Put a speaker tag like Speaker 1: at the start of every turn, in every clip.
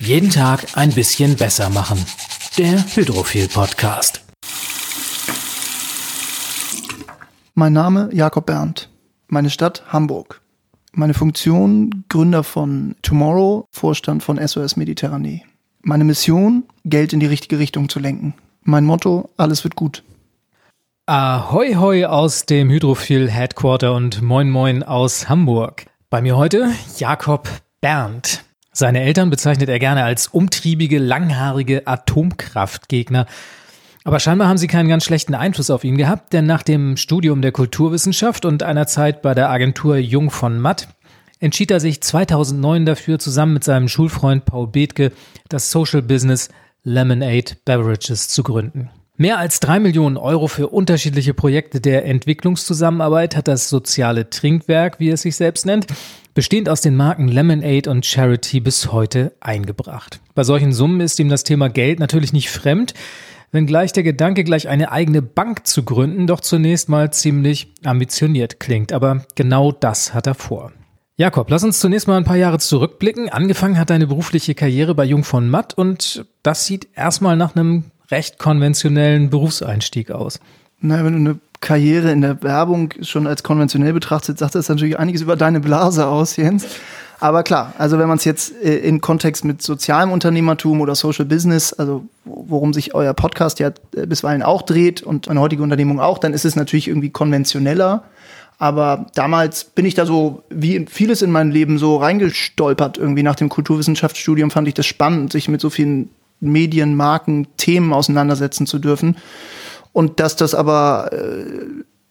Speaker 1: Jeden Tag ein bisschen besser machen. Der Hydrophil Podcast.
Speaker 2: Mein Name Jakob Berndt. Meine Stadt Hamburg. Meine Funktion Gründer von Tomorrow, Vorstand von SOS Mediterranee. Meine Mission Geld in die richtige Richtung zu lenken. Mein Motto alles wird gut.
Speaker 1: Ahoi hoi aus dem Hydrophil Headquarter und moin moin aus Hamburg. Bei mir heute Jakob Berndt. Seine Eltern bezeichnet er gerne als umtriebige, langhaarige Atomkraftgegner. Aber scheinbar haben sie keinen ganz schlechten Einfluss auf ihn gehabt, denn nach dem Studium der Kulturwissenschaft und einer Zeit bei der Agentur Jung von Matt entschied er sich 2009 dafür, zusammen mit seinem Schulfreund Paul Bethke das Social Business Lemonade Beverages zu gründen. Mehr als drei Millionen Euro für unterschiedliche Projekte der Entwicklungszusammenarbeit hat das soziale Trinkwerk, wie es sich selbst nennt, bestehend aus den Marken Lemonade und Charity bis heute eingebracht. Bei solchen Summen ist ihm das Thema Geld natürlich nicht fremd, wenngleich der Gedanke, gleich eine eigene Bank zu gründen, doch zunächst mal ziemlich ambitioniert klingt. Aber genau das hat er vor. Jakob, lass uns zunächst mal ein paar Jahre zurückblicken. Angefangen hat deine berufliche Karriere bei Jung von Matt und das sieht erstmal nach einem recht konventionellen Berufseinstieg aus.
Speaker 2: Na, wenn du eine Karriere in der Werbung schon als konventionell betrachtet, sagt das natürlich einiges über deine Blase aus, Jens. Aber klar, also wenn man es jetzt äh, in Kontext mit sozialem Unternehmertum oder Social Business, also worum sich euer Podcast ja äh, bisweilen auch dreht und eine heutige Unternehmung auch, dann ist es natürlich irgendwie konventioneller. Aber damals bin ich da so, wie vieles in meinem Leben, so reingestolpert. Irgendwie nach dem Kulturwissenschaftsstudium fand ich das spannend, sich mit so vielen Medien, Marken, Themen auseinandersetzen zu dürfen. Und dass das aber äh,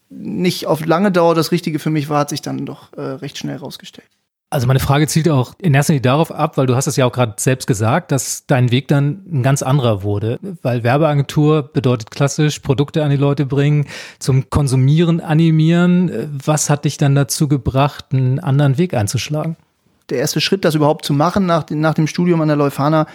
Speaker 2: nicht auf lange Dauer das Richtige für mich war, hat sich dann doch äh, recht schnell rausgestellt.
Speaker 1: Also meine Frage zielt auch in erster Linie darauf ab, weil du hast es ja auch gerade selbst gesagt, dass dein Weg dann ein ganz anderer wurde. Weil Werbeagentur bedeutet klassisch Produkte an die Leute bringen, zum Konsumieren animieren. Was hat dich dann dazu gebracht, einen anderen Weg einzuschlagen?
Speaker 2: Der erste Schritt, das überhaupt zu machen nach, nach dem Studium an der Leuphana,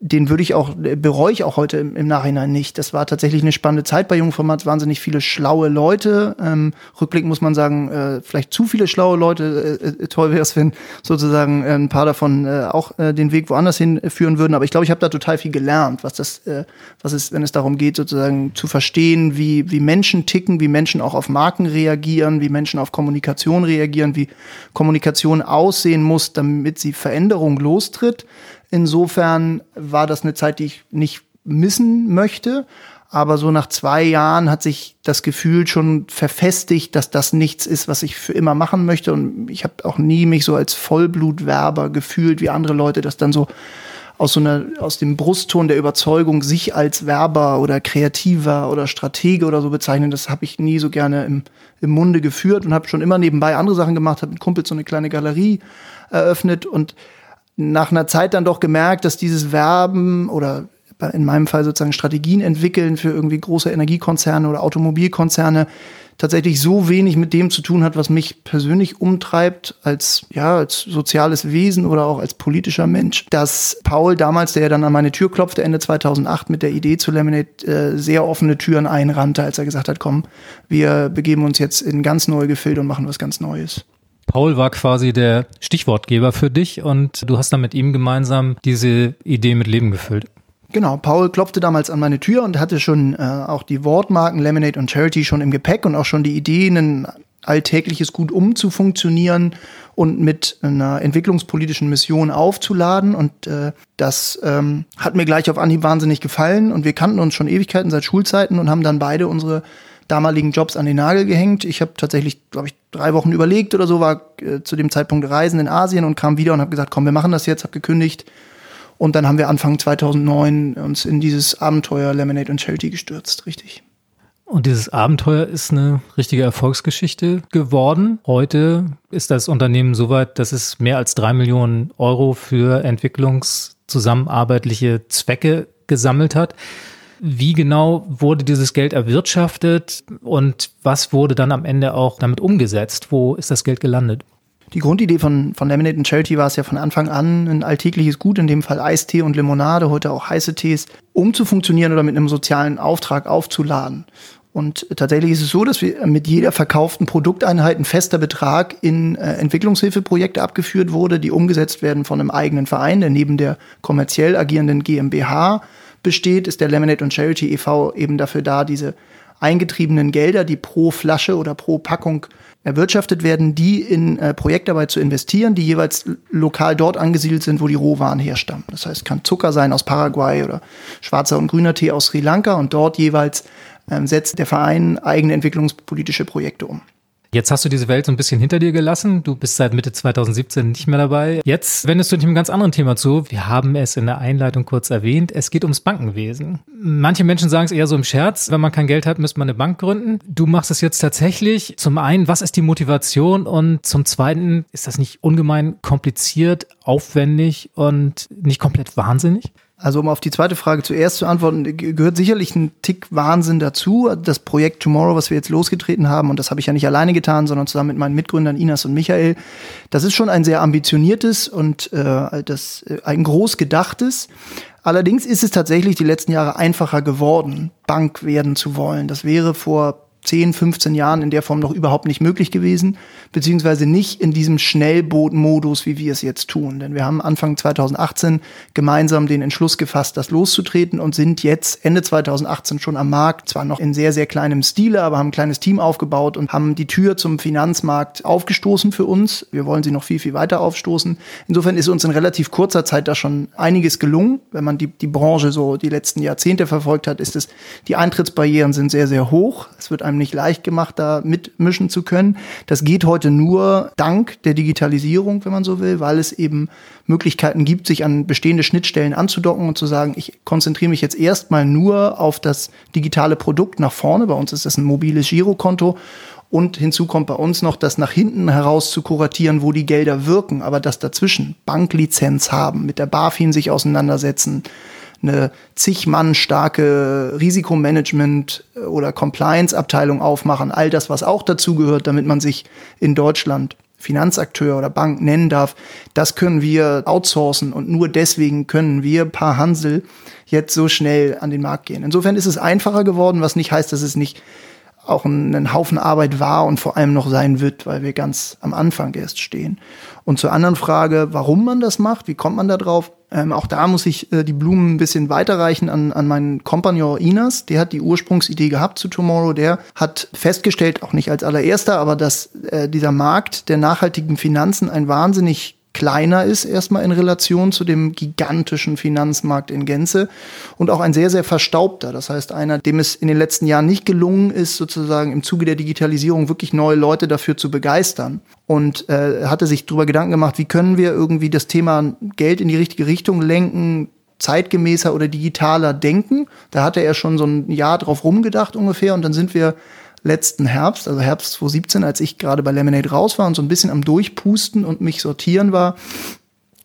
Speaker 2: den würde ich auch, bereue ich auch heute im, im, Nachhinein nicht. Das war tatsächlich eine spannende Zeit bei Jungformat, wahnsinnig viele schlaue Leute. Ähm, rückblickend muss man sagen, äh, vielleicht zu viele schlaue Leute. Äh, äh toll wäre es, wenn sozusagen äh, ein paar davon äh, auch äh, den Weg woanders hinführen würden. Aber ich glaube, ich habe da total viel gelernt, was das, äh, was ist, wenn es darum geht, sozusagen zu verstehen, wie, wie Menschen ticken, wie Menschen auch auf Marken reagieren, wie Menschen auf Kommunikation reagieren, wie Kommunikation aussehen muss, damit sie Veränderung lostritt Insofern war das eine Zeit, die ich nicht missen möchte. Aber so nach zwei Jahren hat sich das Gefühl schon verfestigt, dass das nichts ist, was ich für immer machen möchte. Und ich habe auch nie mich so als Vollblutwerber gefühlt, wie andere Leute das dann so aus so einer, aus dem Brustton der Überzeugung, sich als Werber oder Kreativer oder Stratege oder so bezeichnen, das habe ich nie so gerne im, im Munde geführt und habe schon immer nebenbei andere Sachen gemacht, habe mit Kumpels so eine kleine Galerie eröffnet und nach einer Zeit dann doch gemerkt, dass dieses Werben oder in meinem Fall sozusagen Strategien entwickeln für irgendwie große Energiekonzerne oder Automobilkonzerne tatsächlich so wenig mit dem zu tun hat, was mich persönlich umtreibt als ja als soziales Wesen oder auch als politischer Mensch, dass Paul damals, der dann an meine Tür klopfte Ende 2008 mit der Idee zu Laminate, äh, sehr offene Türen einrannte, als er gesagt hat, komm, wir begeben uns jetzt in ganz neue Gefilde und machen was ganz Neues.
Speaker 1: Paul war quasi der Stichwortgeber für dich und du hast dann mit ihm gemeinsam diese Idee mit Leben gefüllt.
Speaker 2: Genau, Paul klopfte damals an meine Tür und hatte schon äh, auch die Wortmarken Lemonade und Charity schon im Gepäck und auch schon die Idee, ein alltägliches Gut umzufunktionieren und mit einer entwicklungspolitischen Mission aufzuladen. Und äh, das ähm, hat mir gleich auf Anhieb wahnsinnig gefallen. Und wir kannten uns schon Ewigkeiten seit Schulzeiten und haben dann beide unsere damaligen Jobs an den Nagel gehängt. Ich habe tatsächlich, glaube ich, drei Wochen überlegt oder so, war äh, zu dem Zeitpunkt reisen in Asien und kam wieder und habe gesagt, komm, wir machen das jetzt, habe gekündigt. Und dann haben wir Anfang 2009 uns in dieses Abenteuer Lemonade und Charity gestürzt, richtig.
Speaker 1: Und dieses Abenteuer ist eine richtige Erfolgsgeschichte geworden. Heute ist das Unternehmen soweit, dass es mehr als drei Millionen Euro für entwicklungszusammenarbeitliche Zwecke gesammelt hat. Wie genau wurde dieses Geld erwirtschaftet und was wurde dann am Ende auch damit umgesetzt? Wo ist das Geld gelandet?
Speaker 2: Die Grundidee von, von Lemonade and Charity war es ja von Anfang an, ein alltägliches Gut, in dem Fall Eistee und Limonade, heute auch heiße Tees, umzufunktionieren oder mit einem sozialen Auftrag aufzuladen. Und tatsächlich ist es so, dass wir mit jeder verkauften Produkteinheit ein fester Betrag in äh, Entwicklungshilfeprojekte abgeführt wurde, die umgesetzt werden von einem eigenen Verein, der neben der kommerziell agierenden GmbH besteht, ist der Lemonade und Charity e.V. eben dafür da, diese eingetriebenen Gelder, die pro Flasche oder pro Packung erwirtschaftet werden, die in äh, Projektarbeit zu investieren, die jeweils lokal dort angesiedelt sind, wo die Rohwaren herstammen. Das heißt, kann Zucker sein aus Paraguay oder schwarzer und grüner Tee aus Sri Lanka und dort jeweils ähm, setzt der Verein eigene entwicklungspolitische Projekte um.
Speaker 1: Jetzt hast du diese Welt so ein bisschen hinter dir gelassen. Du bist seit Mitte 2017 nicht mehr dabei. Jetzt wendest du dich einem ganz anderen Thema zu. Wir haben es in der Einleitung kurz erwähnt. Es geht ums Bankenwesen. Manche Menschen sagen es eher so im Scherz. Wenn man kein Geld hat, müsste man eine Bank gründen. Du machst es jetzt tatsächlich. Zum einen, was ist die Motivation? Und zum zweiten, ist das nicht ungemein kompliziert, aufwendig und nicht komplett wahnsinnig?
Speaker 2: Also um auf die zweite Frage zuerst zu antworten, gehört sicherlich ein Tick Wahnsinn dazu. Das Projekt Tomorrow, was wir jetzt losgetreten haben, und das habe ich ja nicht alleine getan, sondern zusammen mit meinen Mitgründern Inas und Michael, das ist schon ein sehr ambitioniertes und äh, das äh, ein groß gedachtes. Allerdings ist es tatsächlich die letzten Jahre einfacher geworden, Bank werden zu wollen. Das wäre vor 10, 15 Jahren in der Form noch überhaupt nicht möglich gewesen, beziehungsweise nicht in diesem Schnellbootmodus, wie wir es jetzt tun. Denn wir haben Anfang 2018 gemeinsam den Entschluss gefasst, das loszutreten und sind jetzt Ende 2018 schon am Markt, zwar noch in sehr, sehr kleinem Stile, aber haben ein kleines Team aufgebaut und haben die Tür zum Finanzmarkt aufgestoßen für uns. Wir wollen sie noch viel, viel weiter aufstoßen. Insofern ist uns in relativ kurzer Zeit da schon einiges gelungen. Wenn man die, die Branche so die letzten Jahrzehnte verfolgt hat, ist es, die Eintrittsbarrieren sind sehr, sehr hoch. Es wird einem nicht leicht gemacht, da mitmischen zu können. Das geht heute nur dank der Digitalisierung, wenn man so will, weil es eben Möglichkeiten gibt, sich an bestehende Schnittstellen anzudocken und zu sagen, ich konzentriere mich jetzt erstmal nur auf das digitale Produkt nach vorne. Bei uns ist das ein mobiles Girokonto. Und hinzu kommt bei uns noch, das nach hinten heraus zu kuratieren, wo die Gelder wirken, aber das dazwischen Banklizenz haben, mit der BaFin sich auseinandersetzen, eine zig Mann starke Risikomanagement oder Compliance-Abteilung aufmachen, all das, was auch dazu gehört, damit man sich in Deutschland Finanzakteur oder Bank nennen darf, das können wir outsourcen und nur deswegen können wir paar Hansel jetzt so schnell an den Markt gehen. Insofern ist es einfacher geworden, was nicht heißt, dass es nicht auch ein, ein Haufen Arbeit war und vor allem noch sein wird, weil wir ganz am Anfang erst stehen. Und zur anderen Frage, warum man das macht, wie kommt man da drauf? Ähm, auch da muss ich äh, die Blumen ein bisschen weiterreichen an, an meinen Kompagnon Inas. Der hat die Ursprungsidee gehabt zu Tomorrow. Der hat festgestellt, auch nicht als allererster, aber dass äh, dieser Markt der nachhaltigen Finanzen ein wahnsinnig kleiner ist, erstmal in Relation zu dem gigantischen Finanzmarkt in Gänze und auch ein sehr, sehr verstaubter. Das heißt, einer, dem es in den letzten Jahren nicht gelungen ist, sozusagen im Zuge der Digitalisierung wirklich neue Leute dafür zu begeistern. Und äh, hatte sich darüber Gedanken gemacht, wie können wir irgendwie das Thema Geld in die richtige Richtung lenken, zeitgemäßer oder digitaler denken. Da hatte er schon so ein Jahr drauf rumgedacht ungefähr und dann sind wir letzten Herbst, also Herbst 2017, als ich gerade bei Lemonade raus war und so ein bisschen am Durchpusten und mich sortieren war,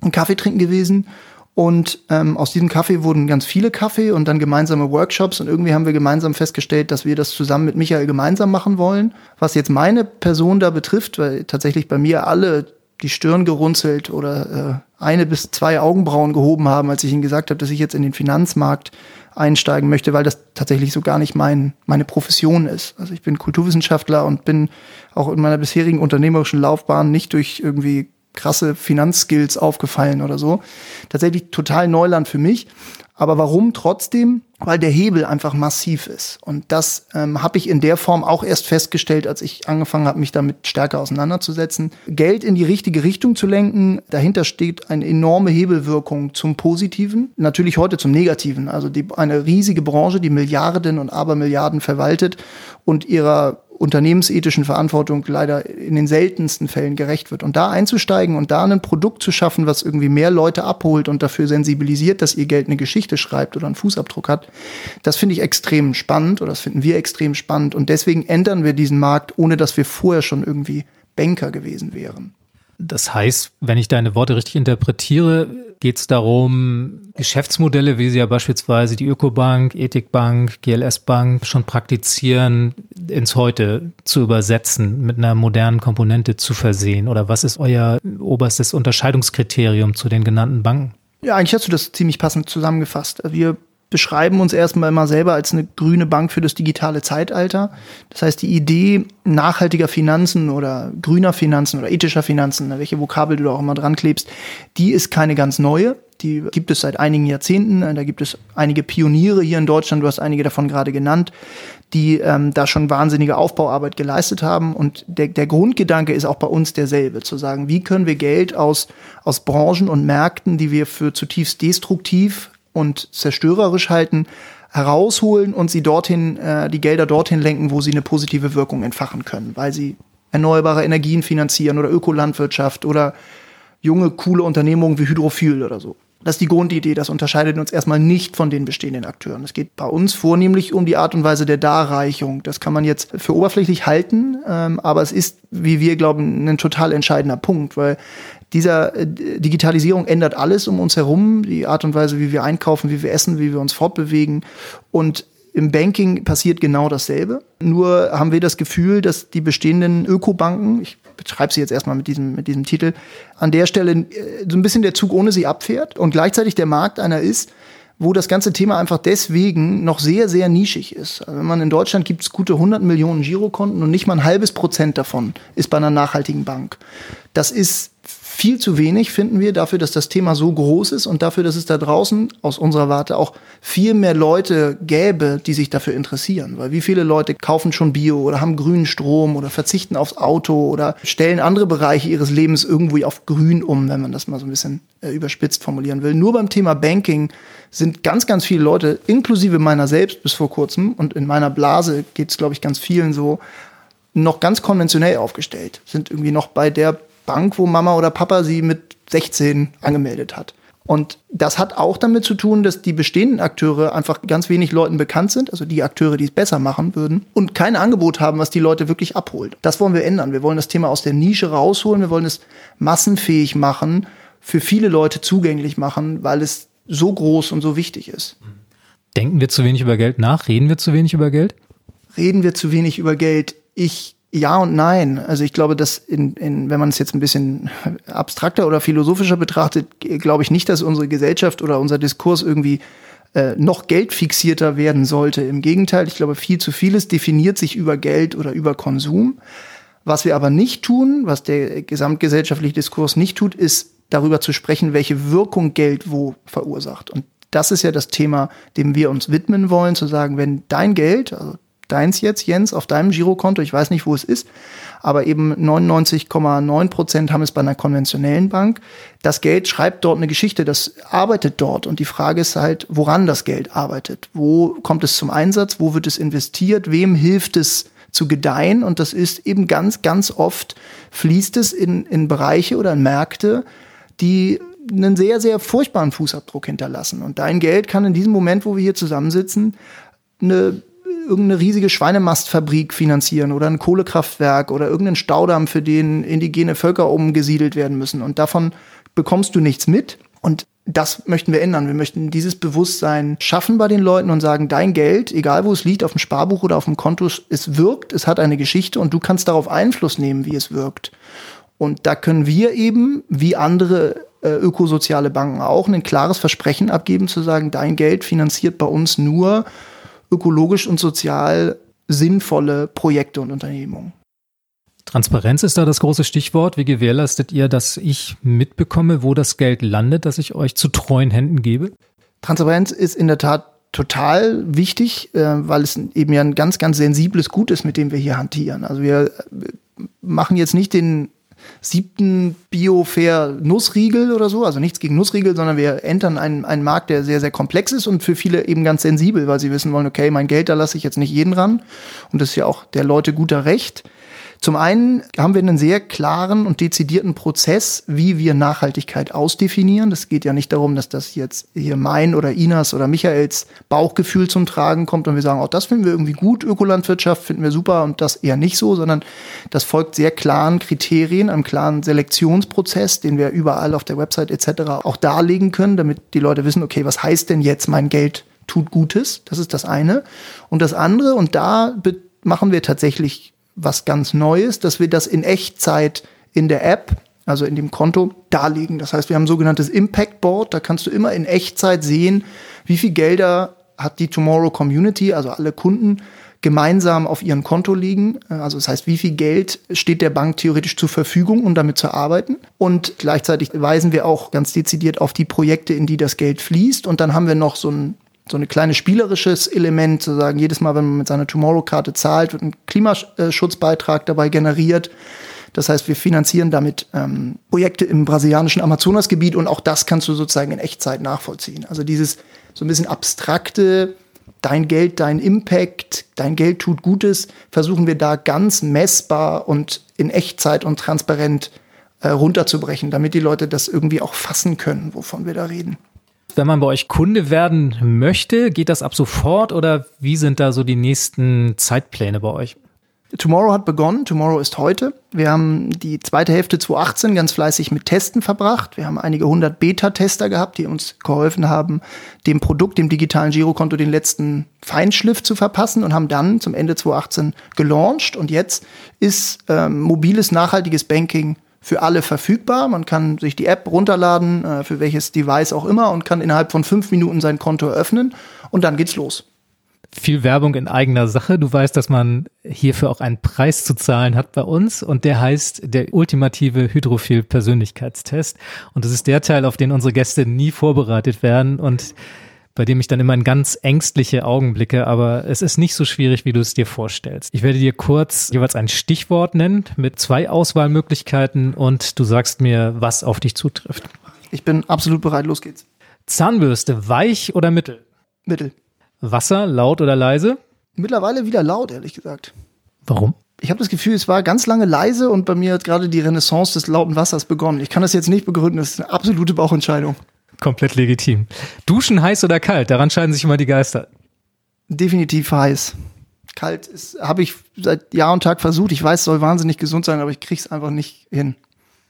Speaker 2: einen Kaffee trinken gewesen. Und ähm, aus diesem Kaffee wurden ganz viele Kaffee und dann gemeinsame Workshops. Und irgendwie haben wir gemeinsam festgestellt, dass wir das zusammen mit Michael gemeinsam machen wollen. Was jetzt meine Person da betrifft, weil tatsächlich bei mir alle die Stirn gerunzelt oder äh, eine bis zwei Augenbrauen gehoben haben, als ich ihnen gesagt habe, dass ich jetzt in den Finanzmarkt einsteigen möchte, weil das tatsächlich so gar nicht mein, meine Profession ist. Also ich bin Kulturwissenschaftler und bin auch in meiner bisherigen unternehmerischen Laufbahn nicht durch irgendwie krasse Finanzskills aufgefallen oder so. Tatsächlich total Neuland für mich. Aber warum trotzdem? Weil der Hebel einfach massiv ist. Und das ähm, habe ich in der Form auch erst festgestellt, als ich angefangen habe, mich damit stärker auseinanderzusetzen. Geld in die richtige Richtung zu lenken, dahinter steht eine enorme Hebelwirkung zum Positiven, natürlich heute zum Negativen. Also die, eine riesige Branche, die Milliarden und Abermilliarden verwaltet und ihrer unternehmensethischen Verantwortung leider in den seltensten Fällen gerecht wird. Und da einzusteigen und da ein Produkt zu schaffen, was irgendwie mehr Leute abholt und dafür sensibilisiert, dass ihr Geld eine Geschichte schreibt oder einen Fußabdruck hat, das finde ich extrem spannend oder das finden wir extrem spannend. Und deswegen ändern wir diesen Markt, ohne dass wir vorher schon irgendwie Banker gewesen wären.
Speaker 1: Das heißt, wenn ich deine Worte richtig interpretiere, geht es darum, Geschäftsmodelle, wie sie ja beispielsweise die Ökobank, Ethikbank, GLS Bank schon praktizieren, ins Heute zu übersetzen, mit einer modernen Komponente zu versehen? Oder was ist euer oberstes Unterscheidungskriterium zu den genannten Banken?
Speaker 2: Ja, eigentlich hast du das ziemlich passend zusammengefasst. Wir beschreiben uns erstmal immer selber als eine grüne Bank für das digitale Zeitalter. Das heißt, die Idee nachhaltiger Finanzen oder grüner Finanzen oder ethischer Finanzen, welche Vokabel du da auch immer dran klebst, die ist keine ganz neue. Die gibt es seit einigen Jahrzehnten. Da gibt es einige Pioniere hier in Deutschland. Du hast einige davon gerade genannt, die ähm, da schon wahnsinnige Aufbauarbeit geleistet haben. Und der, der Grundgedanke ist auch bei uns derselbe, zu sagen, wie können wir Geld aus, aus Branchen und Märkten, die wir für zutiefst destruktiv und zerstörerisch halten, herausholen und sie dorthin, äh, die Gelder dorthin lenken, wo sie eine positive Wirkung entfachen können, weil sie erneuerbare Energien finanzieren oder Ökolandwirtschaft oder junge, coole Unternehmungen wie Hydrophil oder so. Das ist die Grundidee. Das unterscheidet uns erstmal nicht von den bestehenden Akteuren. Es geht bei uns vornehmlich um die Art und Weise der Darreichung. Das kann man jetzt für oberflächlich halten, ähm, aber es ist, wie wir glauben, ein total entscheidender Punkt, weil dieser äh, Digitalisierung ändert alles um uns herum, die Art und Weise, wie wir einkaufen, wie wir essen, wie wir uns fortbewegen. Und im Banking passiert genau dasselbe. Nur haben wir das Gefühl, dass die bestehenden Ökobanken, ich beschreibe sie jetzt erstmal mit diesem, mit diesem Titel, an der Stelle äh, so ein bisschen der Zug ohne sie abfährt und gleichzeitig der Markt einer ist, wo das ganze Thema einfach deswegen noch sehr, sehr nischig ist. Also wenn man in Deutschland gibt es gute 100 Millionen Girokonten und nicht mal ein halbes Prozent davon ist bei einer nachhaltigen Bank. Das ist viel zu wenig, finden wir, dafür, dass das Thema so groß ist und dafür, dass es da draußen aus unserer Warte auch viel mehr Leute gäbe, die sich dafür interessieren. Weil wie viele Leute kaufen schon Bio oder haben grünen Strom oder verzichten aufs Auto oder stellen andere Bereiche ihres Lebens irgendwie auf grün um, wenn man das mal so ein bisschen äh, überspitzt formulieren will. Nur beim Thema Banking sind ganz, ganz viele Leute, inklusive meiner selbst bis vor kurzem und in meiner Blase geht es, glaube ich, ganz vielen so, noch ganz konventionell aufgestellt, sind irgendwie noch bei der Bank, wo Mama oder Papa sie mit 16 angemeldet hat. Und das hat auch damit zu tun, dass die bestehenden Akteure einfach ganz wenig Leuten bekannt sind, also die Akteure, die es besser machen würden, und kein Angebot haben, was die Leute wirklich abholt. Das wollen wir ändern. Wir wollen das Thema aus der Nische rausholen, wir wollen es massenfähig machen, für viele Leute zugänglich machen, weil es so groß und so wichtig ist.
Speaker 1: Denken wir zu wenig über Geld nach? Reden wir zu wenig über Geld?
Speaker 2: Reden wir zu wenig über Geld? Ich ja und nein. Also ich glaube, dass in, in, wenn man es jetzt ein bisschen abstrakter oder philosophischer betrachtet, glaube ich nicht, dass unsere Gesellschaft oder unser Diskurs irgendwie äh, noch geldfixierter werden sollte. Im Gegenteil, ich glaube, viel zu vieles definiert sich über Geld oder über Konsum. Was wir aber nicht tun, was der gesamtgesellschaftliche Diskurs nicht tut, ist darüber zu sprechen, welche Wirkung Geld wo verursacht. Und das ist ja das Thema, dem wir uns widmen wollen, zu sagen, wenn dein Geld, also deins jetzt, Jens, auf deinem Girokonto, ich weiß nicht, wo es ist, aber eben 99,9 Prozent haben es bei einer konventionellen Bank. Das Geld schreibt dort eine Geschichte, das arbeitet dort. Und die Frage ist halt, woran das Geld arbeitet. Wo kommt es zum Einsatz? Wo wird es investiert? Wem hilft es zu gedeihen? Und das ist eben ganz, ganz oft fließt es in, in Bereiche oder in Märkte, die einen sehr, sehr furchtbaren Fußabdruck hinterlassen. Und dein Geld kann in diesem Moment, wo wir hier zusammensitzen, eine irgendeine riesige Schweinemastfabrik finanzieren oder ein Kohlekraftwerk oder irgendeinen Staudamm, für den indigene Völker umgesiedelt werden müssen. Und davon bekommst du nichts mit. Und das möchten wir ändern. Wir möchten dieses Bewusstsein schaffen bei den Leuten und sagen, dein Geld, egal wo es liegt, auf dem Sparbuch oder auf dem Konto, es wirkt, es hat eine Geschichte und du kannst darauf Einfluss nehmen, wie es wirkt. Und da können wir eben, wie andere äh, ökosoziale Banken auch, ein klares Versprechen abgeben, zu sagen, dein Geld finanziert bei uns nur ökologisch und sozial sinnvolle Projekte und Unternehmungen.
Speaker 1: Transparenz ist da das große Stichwort. Wie gewährleistet ihr, dass ich mitbekomme, wo das Geld landet, das ich euch zu treuen Händen gebe?
Speaker 2: Transparenz ist in der Tat total wichtig, äh, weil es eben ja ein ganz, ganz sensibles Gut ist, mit dem wir hier hantieren. Also wir machen jetzt nicht den siebten Bio-Fair Nussriegel oder so. Also nichts gegen Nussriegel, sondern wir entern einen, einen Markt, der sehr, sehr komplex ist und für viele eben ganz sensibel, weil sie wissen wollen, okay, mein Geld, da lasse ich jetzt nicht jeden ran. Und das ist ja auch der Leute guter Recht. Zum einen haben wir einen sehr klaren und dezidierten Prozess, wie wir Nachhaltigkeit ausdefinieren. Das geht ja nicht darum, dass das jetzt hier mein oder Inas oder Michaels Bauchgefühl zum Tragen kommt und wir sagen, auch oh, das finden wir irgendwie gut, Ökolandwirtschaft finden wir super und das eher nicht so, sondern das folgt sehr klaren Kriterien, einem klaren Selektionsprozess, den wir überall auf der Website etc. auch darlegen können, damit die Leute wissen, okay, was heißt denn jetzt mein Geld tut Gutes? Das ist das eine. Und das andere, und da machen wir tatsächlich was ganz Neues, dass wir das in Echtzeit in der App, also in dem Konto, darlegen. Das heißt, wir haben ein sogenanntes Impact Board. Da kannst du immer in Echtzeit sehen, wie viel Gelder hat die Tomorrow Community, also alle Kunden, gemeinsam auf ihrem Konto liegen. Also das heißt, wie viel Geld steht der Bank theoretisch zur Verfügung, um damit zu arbeiten. Und gleichzeitig weisen wir auch ganz dezidiert auf die Projekte, in die das Geld fließt. Und dann haben wir noch so ein so eine kleine spielerisches Element, zu sagen, jedes Mal, wenn man mit seiner Tomorrow-Karte zahlt, wird ein Klimaschutzbeitrag dabei generiert. Das heißt, wir finanzieren damit ähm, Projekte im brasilianischen Amazonasgebiet und auch das kannst du sozusagen in Echtzeit nachvollziehen. Also dieses so ein bisschen abstrakte, dein Geld, dein Impact, dein Geld tut Gutes, versuchen wir da ganz messbar und in Echtzeit und transparent äh, runterzubrechen, damit die Leute das irgendwie auch fassen können, wovon wir da reden.
Speaker 1: Wenn man bei euch Kunde werden möchte, geht das ab sofort oder wie sind da so die nächsten Zeitpläne bei euch?
Speaker 2: Tomorrow hat begonnen, Tomorrow ist heute. Wir haben die zweite Hälfte 2018 ganz fleißig mit Testen verbracht. Wir haben einige hundert Beta-Tester gehabt, die uns geholfen haben, dem Produkt, dem digitalen Girokonto, den letzten Feinschliff zu verpassen und haben dann zum Ende 2018 gelauncht. Und jetzt ist ähm, mobiles, nachhaltiges Banking für alle verfügbar. Man kann sich die App runterladen, äh, für welches Device auch immer, und kann innerhalb von fünf Minuten sein Konto eröffnen. Und dann geht's los
Speaker 1: viel Werbung in eigener Sache. Du weißt, dass man hierfür auch einen Preis zu zahlen hat bei uns und der heißt der ultimative Hydrophil-Persönlichkeitstest. Und das ist der Teil, auf den unsere Gäste nie vorbereitet werden und bei dem ich dann immer in ganz ängstliche Augen blicke, aber es ist nicht so schwierig, wie du es dir vorstellst. Ich werde dir kurz jeweils ein Stichwort nennen mit zwei Auswahlmöglichkeiten und du sagst mir, was auf dich zutrifft.
Speaker 2: Ich bin absolut bereit, los geht's.
Speaker 1: Zahnbürste, weich oder mittel?
Speaker 2: Mittel.
Speaker 1: Wasser, laut oder leise?
Speaker 2: Mittlerweile wieder laut, ehrlich gesagt.
Speaker 1: Warum?
Speaker 2: Ich habe das Gefühl, es war ganz lange leise und bei mir hat gerade die Renaissance des lauten Wassers begonnen. Ich kann das jetzt nicht begründen, das ist eine absolute Bauchentscheidung.
Speaker 1: Komplett legitim. Duschen heiß oder kalt? Daran scheiden sich immer die Geister.
Speaker 2: Definitiv heiß. Kalt habe ich seit Jahr und Tag versucht. Ich weiß, es soll wahnsinnig gesund sein, aber ich krieg's einfach nicht hin.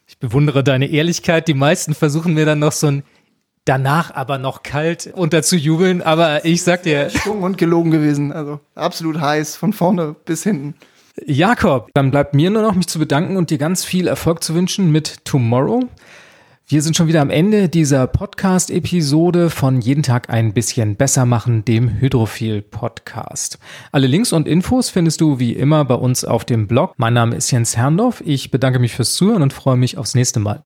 Speaker 1: Ich bewundere deine Ehrlichkeit. Die meisten versuchen mir dann noch so ein danach aber noch kalt unterzujubeln. Aber ich sag dir.
Speaker 2: Schwung und gelogen gewesen. Also absolut heiß, von vorne bis hinten.
Speaker 1: Jakob, dann bleibt mir nur noch, mich zu bedanken und dir ganz viel Erfolg zu wünschen mit Tomorrow. Wir sind schon wieder am Ende dieser Podcast-Episode von Jeden Tag ein bisschen besser machen, dem Hydrophil-Podcast. Alle Links und Infos findest du wie immer bei uns auf dem Blog. Mein Name ist Jens Herrndorf. Ich bedanke mich fürs Zuhören und freue mich aufs nächste Mal.